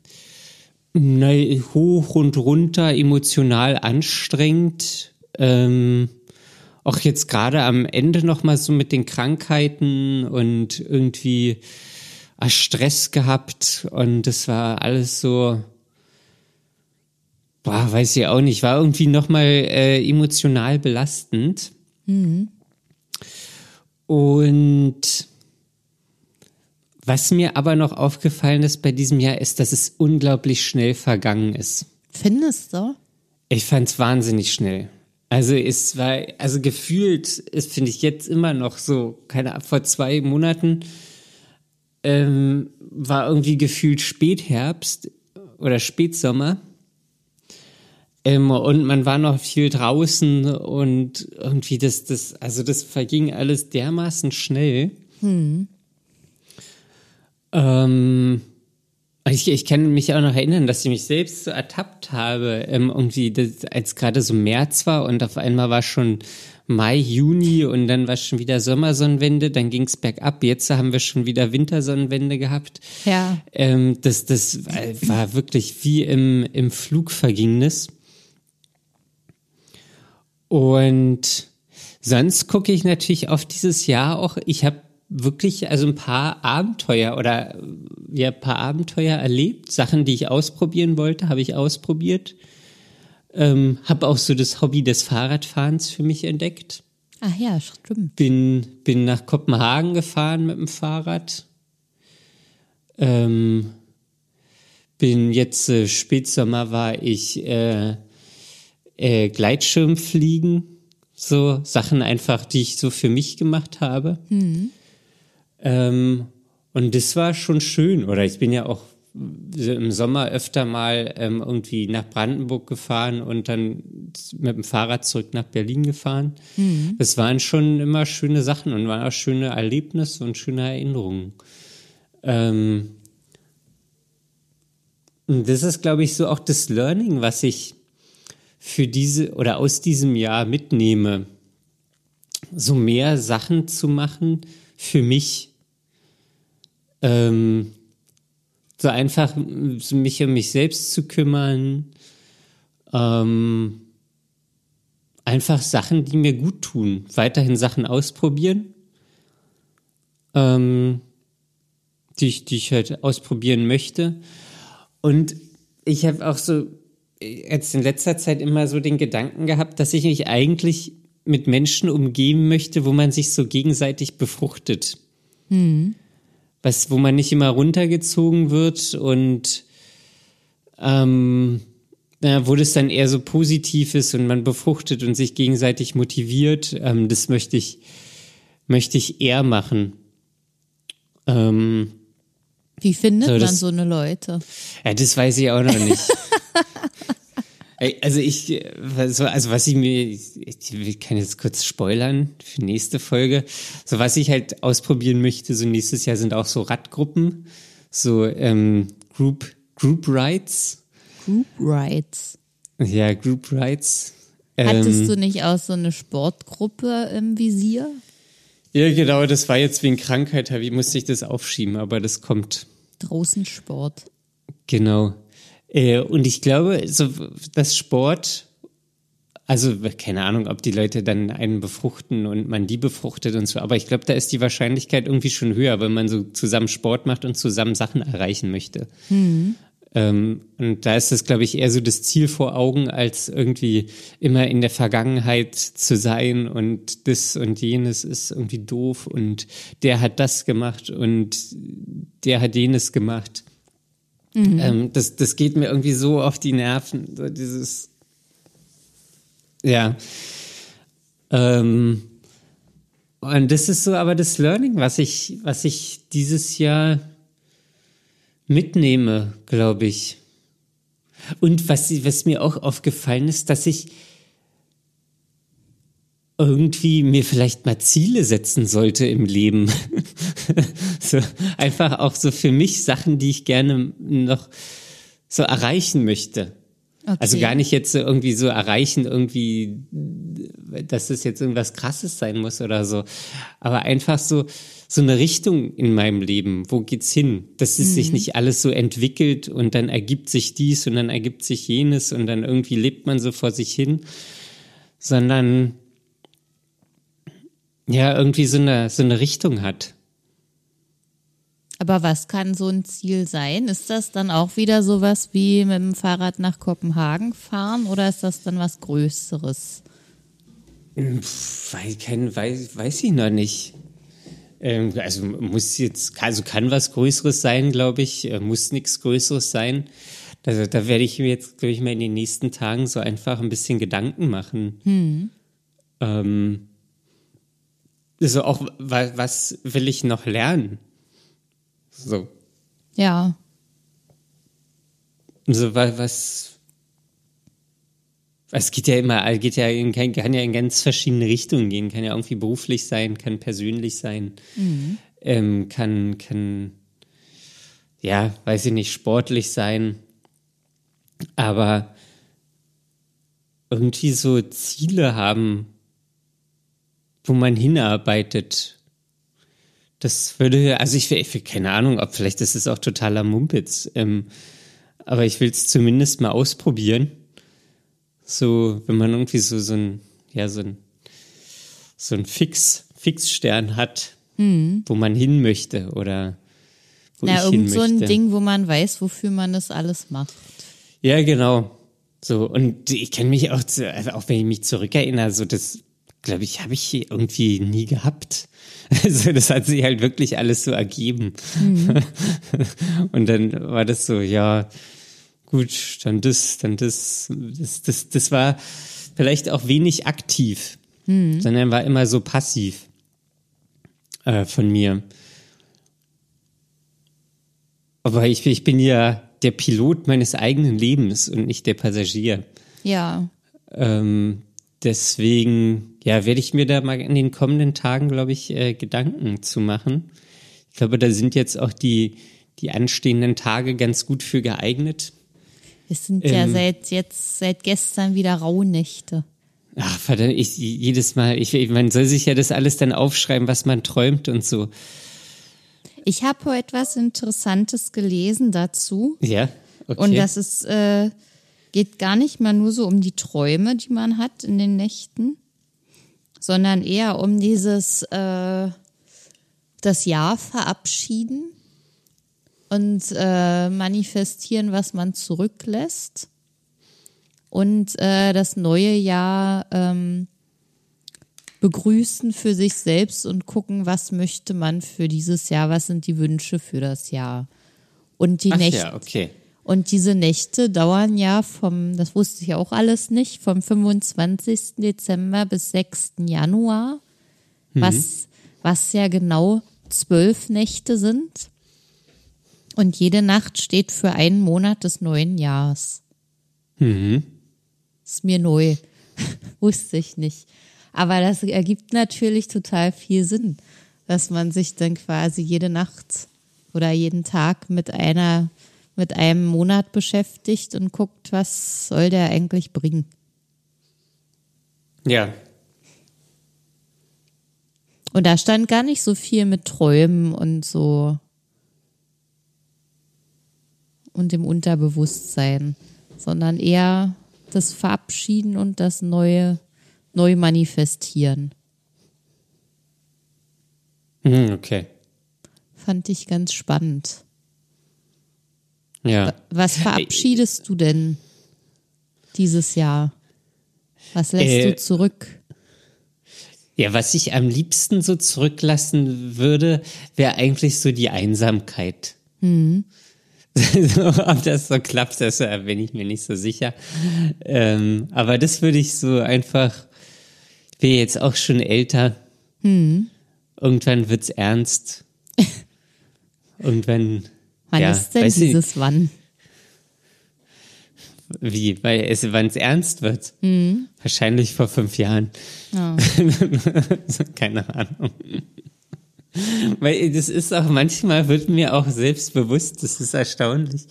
Speaker 1: Na, hoch und runter emotional anstrengend. Ähm, auch jetzt gerade am Ende noch mal so mit den Krankheiten und irgendwie ah, Stress gehabt und das war alles so, boah, weiß ich auch nicht, war irgendwie noch mal äh, emotional belastend. Und was mir aber noch aufgefallen ist bei diesem Jahr, ist, dass es unglaublich schnell vergangen ist.
Speaker 2: Findest du?
Speaker 1: Ich fand es wahnsinnig schnell. Also es war, also gefühlt ist, finde ich jetzt immer noch so, keine Ahnung, vor zwei Monaten ähm, war irgendwie gefühlt Spätherbst oder Spätsommer. Ähm, und man war noch viel draußen und irgendwie das, das, also das verging alles dermaßen schnell. Ähm, ich, ich kann mich auch noch erinnern, dass ich mich selbst so ertappt habe, ähm, irgendwie, das, als gerade so März war und auf einmal war schon Mai, Juni und dann war schon wieder Sommersonnenwende, dann ging's bergab. Jetzt haben wir schon wieder Wintersonnenwende gehabt.
Speaker 2: Ja.
Speaker 1: Ähm, das, das war wirklich wie im, im Flug vergingnis. Und sonst gucke ich natürlich auf dieses Jahr auch. Ich habe wirklich also ein paar Abenteuer oder ja, ein paar Abenteuer erlebt. Sachen, die ich ausprobieren wollte, habe ich ausprobiert. Ähm, habe auch so das Hobby des Fahrradfahrens für mich entdeckt.
Speaker 2: Ach ja, stimmt.
Speaker 1: Bin, bin nach Kopenhagen gefahren mit dem Fahrrad. Ähm, bin jetzt äh, Spätsommer war ich äh, äh, Gleitschirmfliegen. So Sachen einfach, die ich so für mich gemacht habe. Ähm, und das war schon schön. Oder ich bin ja auch im Sommer öfter mal ähm, irgendwie nach Brandenburg gefahren und dann mit dem Fahrrad zurück nach Berlin gefahren. Das waren schon immer schöne Sachen und waren auch schöne Erlebnisse und schöne Erinnerungen. Ähm, und das ist, glaube ich, so auch das Learning, was ich für diese oder aus diesem Jahr mitnehme, so mehr Sachen zu machen für mich. Ähm, so einfach mich um mich selbst zu kümmern. Ähm, einfach Sachen, die mir gut tun. Weiterhin Sachen ausprobieren. Ähm, die, ich, die ich halt ausprobieren möchte. Und ich habe auch so jetzt in letzter Zeit immer so den Gedanken gehabt, dass ich mich eigentlich mit Menschen umgeben möchte, wo man sich so gegenseitig befruchtet. Was, wo man nicht immer runtergezogen wird und ähm, ja, wo das dann eher so positiv ist und man befruchtet und sich gegenseitig motiviert, ähm, das möchte ich, möchte ich eher machen. Ähm,
Speaker 2: Wie findet
Speaker 1: So,
Speaker 2: man
Speaker 1: das-
Speaker 2: so eine Leute?
Speaker 1: Ja, das weiß ich auch noch nicht. Also ich, äh, so- also was ich mir, ich kann jetzt kurz spoilern für nächste Folge. So was ich halt ausprobieren möchte, so nächstes Jahr sind auch so Radgruppen, so ähm, Group Group Rides,
Speaker 2: Group Rides.
Speaker 1: ja Group Rides.
Speaker 2: Hattest
Speaker 1: Ähm,
Speaker 2: du nicht auch so eine Sportgruppe im Visier?
Speaker 1: Ja, genau, das war jetzt wegen Krankheit, wie musste ich das aufschieben, aber das kommt.
Speaker 2: Draußen Sport.
Speaker 1: Genau. Äh, und ich glaube, so das Sport, also keine Ahnung, ob die Leute dann einen befruchten und man die befruchtet und so, aber ich glaube, da ist die Wahrscheinlichkeit irgendwie schon höher, wenn man so zusammen Sport macht und zusammen Sachen erreichen möchte. Ähm, und da ist es, glaube ich, eher so das Ziel vor Augen, als irgendwie immer in der Vergangenheit zu sein und das und jenes ist irgendwie doof und der hat das gemacht und der hat jenes gemacht. Mhm. Ähm, das, das geht mir irgendwie so auf die Nerven, so dieses, ja. Ähm, und das ist so aber das Learning, was ich, was ich dieses Jahr mitnehme, glaube ich. Und was, was mir auch aufgefallen ist, dass ich irgendwie mir vielleicht mal Ziele setzen sollte im Leben. so, einfach auch so für mich Sachen, die ich gerne noch so erreichen möchte. Okay. Also gar nicht jetzt irgendwie so erreichen, irgendwie, dass es jetzt irgendwas Krasses sein muss oder so. Aber einfach so, so eine Richtung in meinem Leben. Wo geht's hin? Dass es mhm. sich nicht alles so entwickelt und dann ergibt sich dies und dann ergibt sich jenes und dann irgendwie lebt man so vor sich hin, sondern ja, irgendwie so eine, so eine Richtung hat.
Speaker 2: Aber was kann so ein Ziel sein? Ist das dann auch wieder sowas wie mit dem Fahrrad nach Kopenhagen fahren oder ist das dann was Größeres?
Speaker 1: Weil, kein, weiß, weiß ich noch nicht. Ähm, also muss jetzt, also kann was Größeres sein, glaube ich, äh, muss nichts Größeres sein. Also da werde ich mir jetzt, glaube ich, mal in den nächsten Tagen so einfach ein bisschen Gedanken machen. Hm. Ähm, also auch, was will ich noch lernen? So.
Speaker 2: Ja.
Speaker 1: Also was, es geht ja immer, geht ja in, kann ja in ganz verschiedene Richtungen gehen. Kann ja irgendwie beruflich sein, kann persönlich sein, mhm. ähm, kann, kann, ja, weiß ich nicht, sportlich sein. Aber irgendwie so Ziele haben, wo man hinarbeitet. Das würde, also ich, ich keine Ahnung, ob vielleicht das ist auch totaler Mumpitz. Ähm, aber ich will es zumindest mal ausprobieren so, wenn man irgendwie so, so ein, ja, so ein, so ein Fix, Fixstern hat, mhm. wo man hin möchte oder
Speaker 2: wo Na, ich irgend so ein Ding, wo man weiß, wofür man das alles macht.
Speaker 1: Ja, genau. So, und ich kenne mich auch, also auch wenn ich mich zurückerinnere, so das, glaube ich, habe ich irgendwie nie gehabt. Also das hat sich halt wirklich alles so ergeben. Mhm. Und dann war das so, ja, gut, dann das, dann das, das, das, das war vielleicht auch wenig aktiv, mhm. sondern war immer so passiv äh, von mir. Aber ich, ich bin ja der Pilot meines eigenen Lebens und nicht der Passagier.
Speaker 2: Ja.
Speaker 1: Ähm, deswegen, ja, werde ich mir da mal in den kommenden Tagen, glaube ich, äh, Gedanken zu machen. Ich glaube, da sind jetzt auch die, die anstehenden Tage ganz gut für geeignet.
Speaker 2: Es sind ähm, ja seit jetzt, seit gestern wieder Rauhnächte.
Speaker 1: Ach, verdammt, ich jedes Mal, ich, man soll sich ja das alles dann aufschreiben, was man träumt und so.
Speaker 2: Ich habe heute etwas Interessantes gelesen dazu.
Speaker 1: Ja, okay.
Speaker 2: Und das ist, äh, geht gar nicht mal nur so um die Träume, die man hat in den Nächten, sondern eher um dieses, äh, das Jahr verabschieden und äh, manifestieren, was man zurücklässt und äh, das neue Jahr ähm, begrüßen für sich selbst und gucken, was möchte man für dieses Jahr, was sind die Wünsche für das Jahr. Und die
Speaker 1: Ach
Speaker 2: Nächte.
Speaker 1: Ja, okay.
Speaker 2: Und diese Nächte dauern ja vom, das wusste ich auch alles nicht, vom 25. Dezember bis 6. Januar, mhm. was, was ja genau zwölf Nächte sind. Und jede Nacht steht für einen Monat des neuen Jahres.
Speaker 1: Mhm.
Speaker 2: Ist mir neu. Wusste ich nicht. Aber das ergibt natürlich total viel Sinn, dass man sich dann quasi jede Nacht oder jeden Tag mit einer, mit einem Monat beschäftigt und guckt, was soll der eigentlich bringen.
Speaker 1: Ja.
Speaker 2: Und da stand gar nicht so viel mit Träumen und so und dem Unterbewusstsein, sondern eher das Verabschieden und das neue, neu manifestieren.
Speaker 1: Mhm, okay.
Speaker 2: Fand ich ganz spannend.
Speaker 1: Ja.
Speaker 2: Was verabschiedest du denn dieses Jahr? Was lässt
Speaker 1: Äh,
Speaker 2: du zurück?
Speaker 1: Ja, was ich am liebsten so zurücklassen würde, wäre eigentlich so die Einsamkeit. so, ob das so klappt, das äh, bin ich mir nicht so sicher. Ähm, aber das würde ich so einfach, ich bin jetzt auch schon älter. Irgendwann wird's ernst. Irgendwann,
Speaker 2: Wann
Speaker 1: ja,
Speaker 2: ist denn
Speaker 1: weiß ich-
Speaker 2: dieses Wann?
Speaker 1: wie, weil es, wann es ernst wird. Wahrscheinlich vor fünf Jahren.
Speaker 2: Ja.
Speaker 1: Keine Ahnung. Weil das ist auch manchmal wird mir auch selbst bewusst, das ist erstaunlich,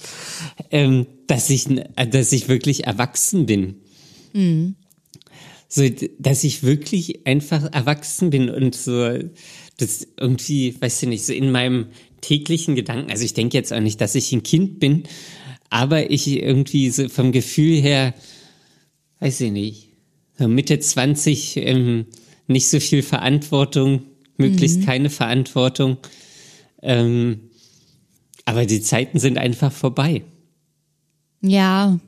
Speaker 1: ähm, dass ich, dass ich wirklich erwachsen bin. So, dass ich wirklich einfach erwachsen bin und so, das irgendwie, weißt du nicht, so in meinem täglichen Gedanken, also ich denke jetzt auch nicht, dass ich ein Kind bin, aber ich irgendwie so vom Gefühl her, weiß ich nicht, Mitte 20, ähm, nicht so viel Verantwortung, möglichst keine Verantwortung. Ähm, aber die Zeiten sind einfach vorbei.
Speaker 2: Ja,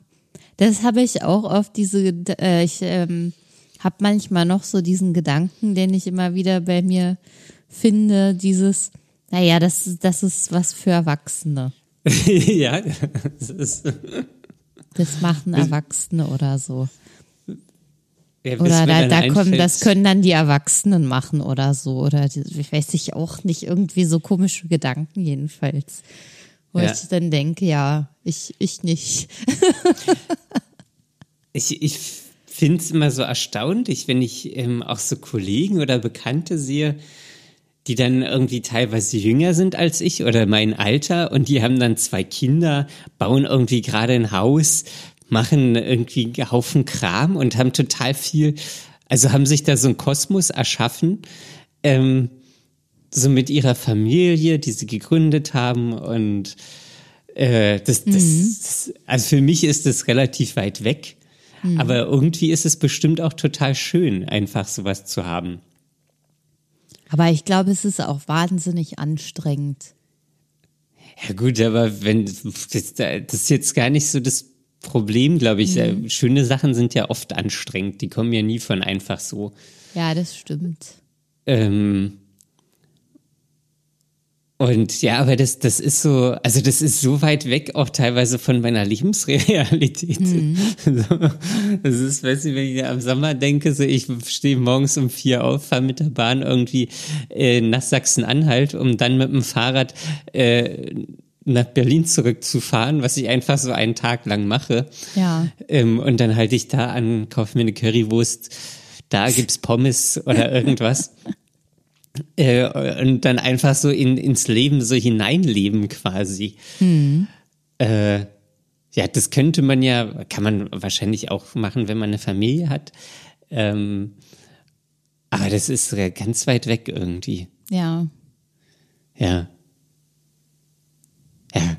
Speaker 2: das habe ich auch oft diese, äh, ich ähm, habe manchmal noch so diesen Gedanken, den ich immer wieder bei mir finde, dieses, naja, das, ist- das ist was für Erwachsene.
Speaker 1: ja, das ist,
Speaker 2: Das machen Erwachsene oder so.
Speaker 1: ja,
Speaker 2: Oder da, da kommen, das können dann die Erwachsenen machen oder so. Oder die, ich weiß ich auch nicht, irgendwie so komische Gedanken jedenfalls. Wo
Speaker 1: Ja.
Speaker 2: ich dann denke, ja, ich, ich nicht.
Speaker 1: Ich, ich finde es immer so erstaunlich, wenn ich ähm, auch so Kollegen oder Bekannte sehe, die dann irgendwie teilweise jünger sind als ich oder mein Alter und die haben dann zwei Kinder, bauen irgendwie gerade ein Haus, machen irgendwie einen Haufen Kram und haben total viel, also haben sich da so einen Kosmos erschaffen, ähm, so mit ihrer Familie, die sie gegründet haben und äh, das, das, das, also für mich ist das relativ weit weg. Aber irgendwie ist es bestimmt auch total schön, einfach sowas zu haben.
Speaker 2: Aber ich glaube, es ist auch wahnsinnig anstrengend.
Speaker 1: Ja gut, aber wenn das, ist jetzt gar nicht so das Problem, glaube ich. Äh, Schöne Sachen sind ja oft anstrengend. Die kommen ja nie von einfach so.
Speaker 2: Ja, das stimmt.
Speaker 1: Ähm, und ja, aber das, das ist so, also das ist so weit weg auch teilweise von meiner Lebensrealität. So, das ist, weißt du, wenn ich am Sommer denke, so ich stehe morgens um vier auf, fahre mit der Bahn irgendwie äh, nach Sachsen-Anhalt, um dann mit dem Fahrrad äh, nach Berlin zurückzufahren, was ich einfach so einen Tag lang mache.
Speaker 2: Ja.
Speaker 1: Ähm, und dann halte ich da an, kaufe mir eine Currywurst, da gibt's Pommes oder irgendwas. Äh, und dann einfach so in, ins Leben so hineinleben quasi. Äh, ja, das könnte man ja, kann man wahrscheinlich auch machen, wenn man eine Familie hat. Ähm, aber das ist ganz weit weg irgendwie.
Speaker 2: Ja.
Speaker 1: Ja. Ja.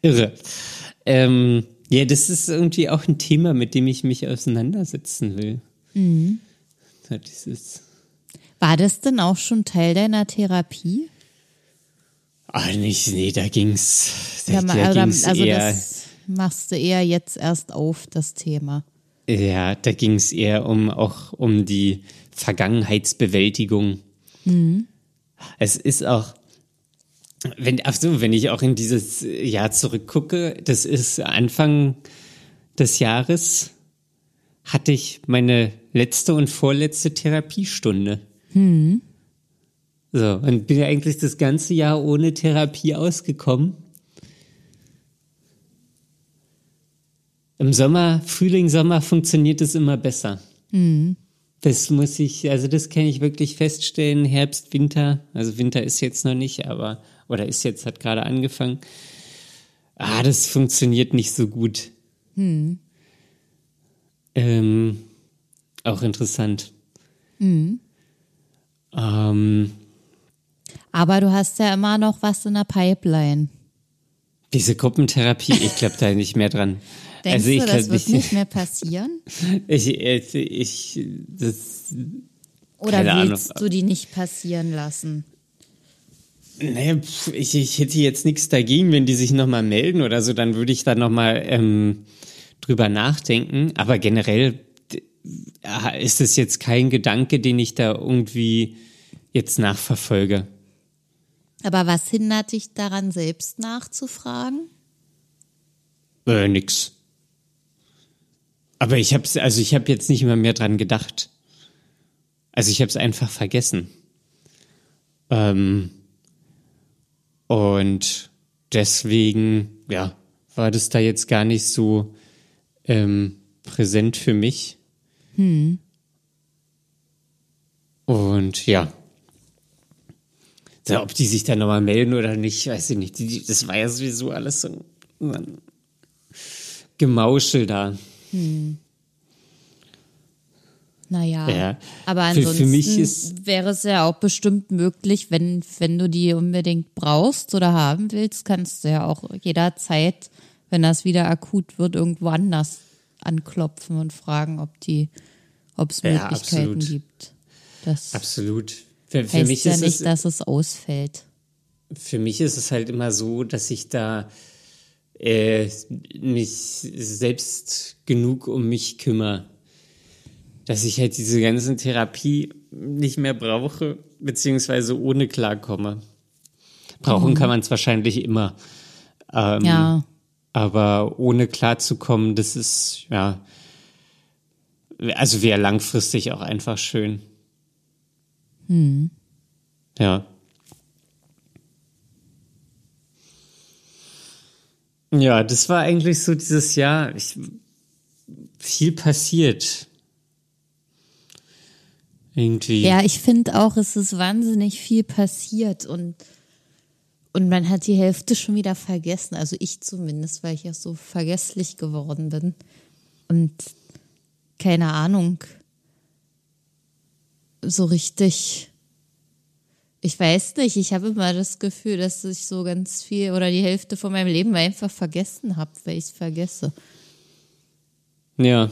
Speaker 1: Irre. Ähm, ja, das ist irgendwie auch ein Thema, mit dem ich mich auseinandersetzen will. So dieses,
Speaker 2: War das denn auch schon Teil deiner Therapie?
Speaker 1: ah, nicht, nee, da ging's, da,
Speaker 2: Ja,
Speaker 1: da
Speaker 2: oder-
Speaker 1: ging's
Speaker 2: also
Speaker 1: eher,
Speaker 2: das machst du eher jetzt erst auf, das Thema.
Speaker 1: ja, da ging's eher um, auch um die Vergangenheitsbewältigung. Es ist auch, wenn, ach so, wenn ich auch in dieses Jahr zurückgucke, das ist Anfang des Jahres, hatte ich meine letzte und vorletzte Therapiestunde. So, und bin eigentlich das ganze Jahr ohne Therapie ausgekommen. Im Sommer, Frühling, Sommer funktioniert es immer besser. Das muss ich, also das kann ich wirklich feststellen. Herbst, Winter, also Winter ist jetzt noch nicht, aber, oder ist jetzt, hat gerade angefangen. Ah, das funktioniert nicht so gut. Ähm, auch interessant. Ähm,
Speaker 2: Aber du hast ja immer noch was in der Pipeline.
Speaker 1: diese Gruppentherapie, ich glaube da nicht mehr dran.
Speaker 2: Denkst
Speaker 1: also ich
Speaker 2: du, das wird nicht mehr passieren?
Speaker 1: Ich, ich, ich, das,
Speaker 2: Oder willst
Speaker 1: Ahnung.
Speaker 2: du die nicht passieren lassen?
Speaker 1: Nee, ich, ich hätte jetzt nichts dagegen, wenn die sich nochmal melden oder so, dann würde ich da nochmal ähm, drüber nachdenken. Aber generell ist es jetzt kein Gedanke, den ich da irgendwie jetzt nachverfolge.
Speaker 2: Aber was hindert dich daran, selbst nachzufragen?
Speaker 1: Äh, nix. Aber ich hab's, also ich habe jetzt nicht mehr mehr dran gedacht. Also ich habe es einfach vergessen. Ähm, und deswegen, ja, war das da jetzt gar nicht so ähm, präsent für mich. Hm. Und ja. Ob die sich da nochmal melden oder nicht, weiß ich nicht. das war ja sowieso alles so ein Gemauschel da. Hm.
Speaker 2: Naja, ja. aber ansonsten für, für wäre es ja auch bestimmt möglich, wenn, wenn du die unbedingt brauchst oder haben willst, kannst du ja auch jederzeit, wenn das wieder akut wird, irgendwo anders anklopfen und fragen, ob die, ob es ja, Möglichkeiten absolut. gibt. Das
Speaker 1: absolut. Für,
Speaker 2: für heißt mich ja ist nicht, es, dass es ausfällt.
Speaker 1: Für mich ist es halt immer so, dass ich da äh, mich selbst genug um mich kümmere dass ich halt diese ganzen Therapie nicht mehr brauche, beziehungsweise ohne klarkomme. Brauchen mhm. kann man es wahrscheinlich immer. Ähm, ja. Aber ohne klarzukommen, das ist, ja, also wäre langfristig auch einfach schön. Mhm. Ja. Ja, das war eigentlich so dieses Jahr. Ich, viel passiert. Irgendwie.
Speaker 2: Ja, ich finde auch, es ist wahnsinnig viel passiert und, und man hat die Hälfte schon wieder vergessen. Also ich zumindest, weil ich ja so vergesslich geworden bin. Und keine Ahnung, so richtig. Ich weiß nicht, ich habe immer das Gefühl, dass ich so ganz viel oder die Hälfte von meinem Leben einfach vergessen habe, weil ich es vergesse.
Speaker 1: Ja.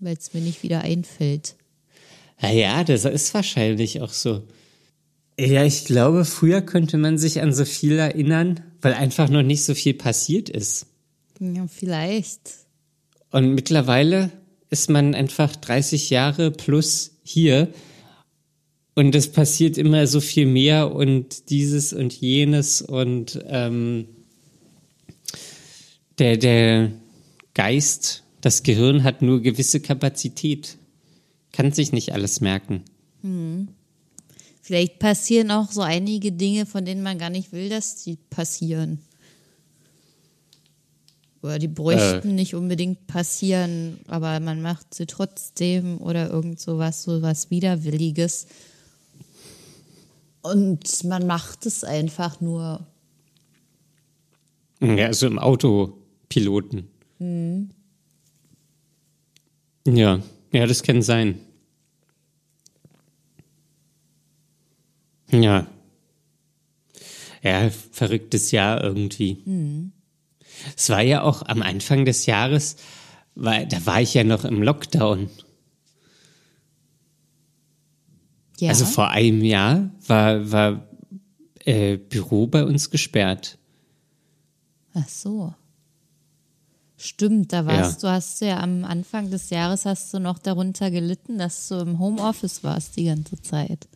Speaker 2: Weil es mir nicht wieder einfällt.
Speaker 1: Ja, ja, das ist wahrscheinlich auch so. Ja, ich glaube, früher könnte man sich an so viel erinnern, weil einfach noch nicht so viel passiert ist.
Speaker 2: Ja, vielleicht.
Speaker 1: Und mittlerweile ist man einfach 30 Jahre plus hier und es passiert immer so viel mehr und dieses und jenes und ähm, der, der Geist, das Gehirn hat nur gewisse Kapazität kann sich nicht alles merken. Hm.
Speaker 2: Vielleicht passieren auch so einige Dinge, von denen man gar nicht will, dass sie passieren. Oder die bräuchten äh. nicht unbedingt passieren, aber man macht sie trotzdem oder irgend sowas, so was Widerwilliges. Und man macht es einfach nur.
Speaker 1: Ja, also im Autopiloten. Hm. Ja, ja, das kann sein. Ja. Ja, verrücktes Jahr irgendwie. Mhm. Es war ja auch am Anfang des Jahres, weil da war ich ja noch im Lockdown. Ja. Also vor einem Jahr war, war äh, Büro bei uns gesperrt.
Speaker 2: Ach so. Stimmt, da warst ja. du, hast du ja am Anfang des Jahres hast du noch darunter gelitten, dass du im Homeoffice warst die ganze Zeit.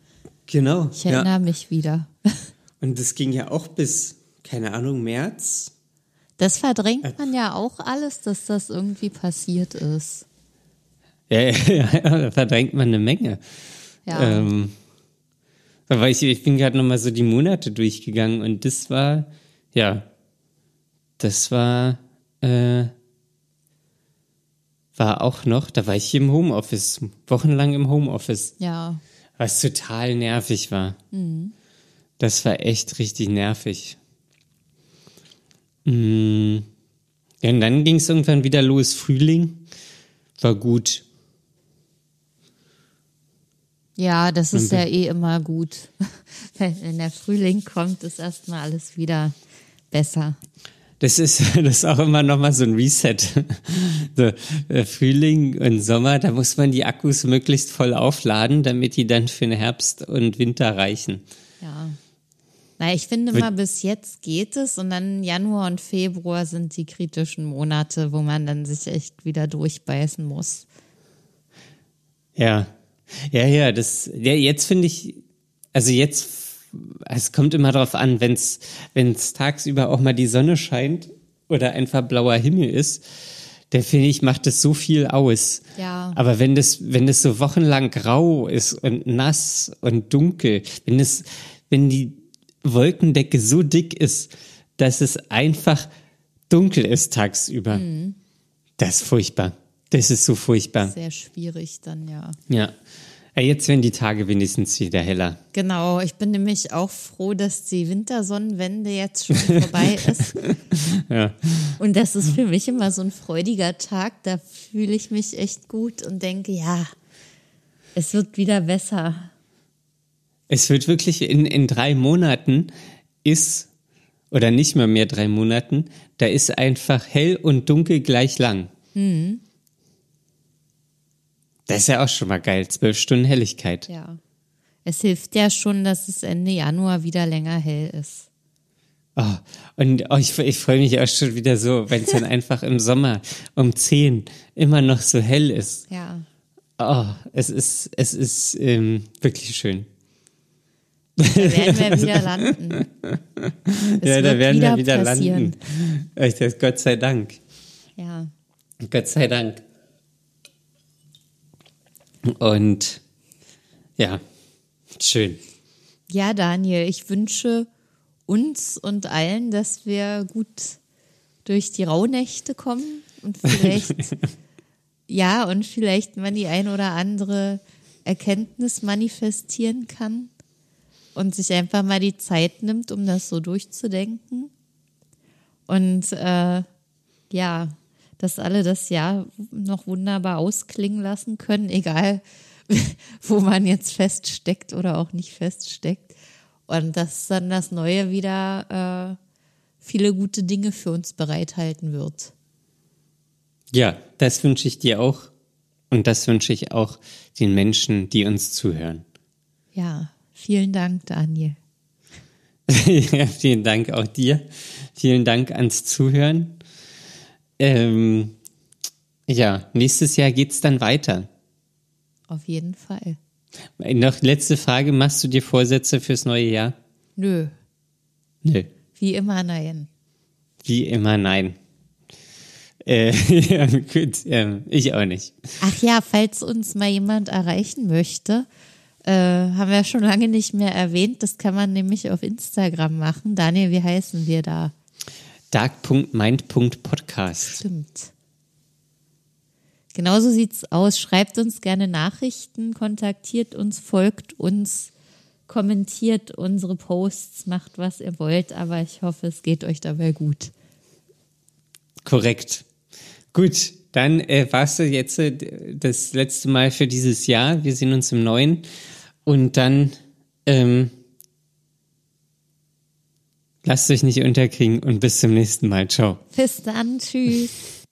Speaker 1: Genau.
Speaker 2: Ich erinnere ja. mich wieder.
Speaker 1: Und das ging ja auch bis, keine Ahnung, März.
Speaker 2: Das verdrängt äh. man ja auch alles, dass das irgendwie passiert ist.
Speaker 1: Ja, ja, ja da verdrängt man eine Menge. Ja. Ähm, ich, ich bin gerade nochmal so die Monate durchgegangen und das war, ja, das war, äh, war auch noch, da war ich hier im Homeoffice, wochenlang im Homeoffice.
Speaker 2: Ja
Speaker 1: was total nervig war. Mhm. Das war echt richtig nervig. Mhm. Ja, und dann ging es irgendwann wieder los. Frühling war gut.
Speaker 2: Ja, das ist ja eh immer gut. Wenn der Frühling kommt, ist erstmal alles wieder besser.
Speaker 1: Das ist, das ist auch immer nochmal so ein Reset. So, äh, Frühling und Sommer, da muss man die Akkus möglichst voll aufladen, damit die dann für den Herbst und Winter reichen.
Speaker 2: Ja. Na, ich finde mal, bis jetzt geht es und dann Januar und Februar sind die kritischen Monate, wo man dann sich echt wieder durchbeißen muss.
Speaker 1: Ja, ja, ja, das, ja, jetzt finde ich, also jetzt, es kommt immer darauf an, wenn es tagsüber auch mal die Sonne scheint oder einfach blauer Himmel ist, der finde ich, macht das so viel aus.
Speaker 2: Ja.
Speaker 1: Aber wenn das, wenn das so wochenlang grau ist und nass und dunkel, wenn es, wenn die Wolkendecke so dick ist, dass es einfach dunkel ist tagsüber, mhm. das ist furchtbar. Das ist so furchtbar.
Speaker 2: Sehr schwierig dann, ja.
Speaker 1: Ja. Jetzt werden die Tage wenigstens wieder heller.
Speaker 2: Genau, ich bin nämlich auch froh, dass die Wintersonnenwende jetzt schon vorbei ist.
Speaker 1: ja.
Speaker 2: Und das ist für mich immer so ein freudiger Tag. Da fühle ich mich echt gut und denke, ja, es wird wieder besser.
Speaker 1: Es wird wirklich in, in drei Monaten ist, oder nicht mal mehr drei Monaten, da ist einfach hell und dunkel gleich lang.
Speaker 2: Mhm.
Speaker 1: Das ist ja auch schon mal geil. Zwölf Stunden Helligkeit.
Speaker 2: Ja. Es hilft ja schon, dass es Ende Januar wieder länger hell ist.
Speaker 1: Oh, und oh, ich, ich freue mich auch schon wieder so, wenn es dann einfach im Sommer um zehn immer noch so hell ist.
Speaker 2: Ja.
Speaker 1: Oh, es ist, es ist ähm, wirklich schön.
Speaker 2: Da werden wir wieder landen.
Speaker 1: Es ja, da werden wieder wir wieder passieren. landen. Gott sei Dank.
Speaker 2: Ja.
Speaker 1: Gott sei Dank. Und ja, schön.
Speaker 2: Ja, Daniel, ich wünsche uns und allen, dass wir gut durch die Rauhnächte kommen und vielleicht, ja, und vielleicht man die ein oder andere Erkenntnis manifestieren kann und sich einfach mal die Zeit nimmt, um das so durchzudenken. Und äh, ja, dass alle das Jahr noch wunderbar ausklingen lassen können, egal wo man jetzt feststeckt oder auch nicht feststeckt. Und dass dann das Neue wieder äh, viele gute Dinge für uns bereithalten wird.
Speaker 1: Ja, das wünsche ich dir auch. Und das wünsche ich auch den Menschen, die uns zuhören.
Speaker 2: Ja, vielen Dank, Daniel.
Speaker 1: ja, vielen Dank auch dir. Vielen Dank ans Zuhören. Ähm, ja, nächstes Jahr geht es dann weiter.
Speaker 2: Auf jeden Fall.
Speaker 1: Noch letzte Frage: Machst du dir Vorsätze fürs neue Jahr?
Speaker 2: Nö.
Speaker 1: Nö.
Speaker 2: Wie immer nein.
Speaker 1: Wie immer nein. Äh, ja, gut, äh, ich auch nicht.
Speaker 2: Ach ja, falls uns mal jemand erreichen möchte, äh, haben wir schon lange nicht mehr erwähnt. Das kann man nämlich auf Instagram machen. Daniel, wie heißen wir da?
Speaker 1: dark.mind.podcast.
Speaker 2: Stimmt. Genauso sieht's aus. Schreibt uns gerne Nachrichten, kontaktiert uns, folgt uns, kommentiert unsere Posts, macht was ihr wollt, aber ich hoffe, es geht euch dabei gut.
Speaker 1: Korrekt. Gut, dann äh, warst du jetzt äh, das letzte Mal für dieses Jahr. Wir sehen uns im neuen und dann ähm, Lasst euch nicht unterkriegen und bis zum nächsten Mal. Ciao.
Speaker 2: Bis dann. Tschüss.